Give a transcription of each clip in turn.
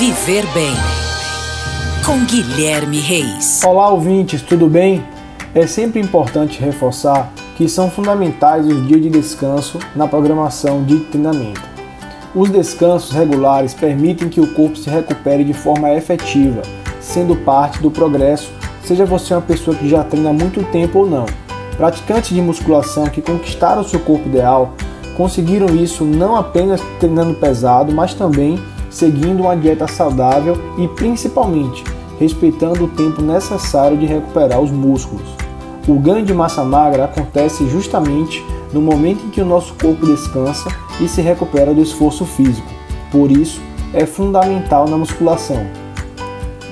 Viver Bem com Guilherme Reis. Olá, ouvintes, tudo bem? É sempre importante reforçar que são fundamentais os dias de descanso na programação de treinamento. Os descansos regulares permitem que o corpo se recupere de forma efetiva, sendo parte do progresso, seja você uma pessoa que já treina há muito tempo ou não. Praticantes de musculação que conquistaram seu corpo ideal conseguiram isso não apenas treinando pesado, mas também seguindo uma dieta saudável e principalmente respeitando o tempo necessário de recuperar os músculos. O ganho de massa magra acontece justamente no momento em que o nosso corpo descansa e se recupera do esforço físico. Por isso, é fundamental na musculação.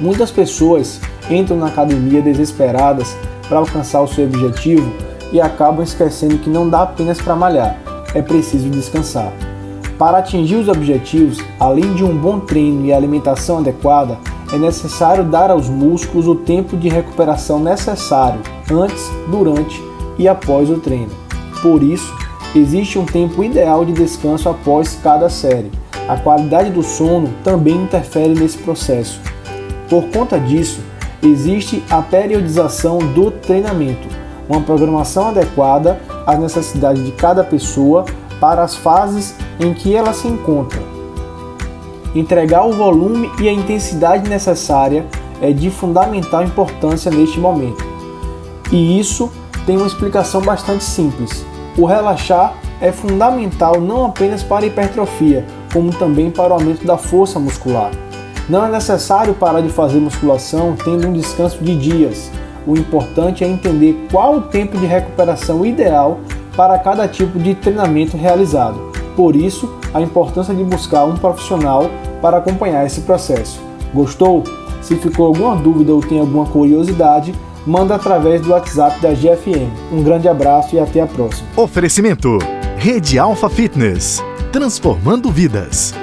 Muitas pessoas entram na academia desesperadas para alcançar o seu objetivo e acabam esquecendo que não dá apenas para malhar, é preciso descansar. Para atingir os objetivos, além de um bom treino e alimentação adequada, é necessário dar aos músculos o tempo de recuperação necessário antes, durante e após o treino. Por isso, existe um tempo ideal de descanso após cada série. A qualidade do sono também interfere nesse processo. Por conta disso, existe a periodização do treinamento, uma programação adequada às necessidades de cada pessoa para as fases em que ela se encontra. Entregar o volume e a intensidade necessária é de fundamental importância neste momento. E isso tem uma explicação bastante simples. O relaxar é fundamental não apenas para a hipertrofia, como também para o aumento da força muscular. Não é necessário parar de fazer musculação tendo um descanso de dias. O importante é entender qual o tempo de recuperação ideal para cada tipo de treinamento realizado. Por isso, a importância de buscar um profissional para acompanhar esse processo. Gostou? Se ficou alguma dúvida ou tem alguma curiosidade, manda através do WhatsApp da GFM. Um grande abraço e até a próxima. Oferecimento: Rede Alfa Fitness transformando vidas.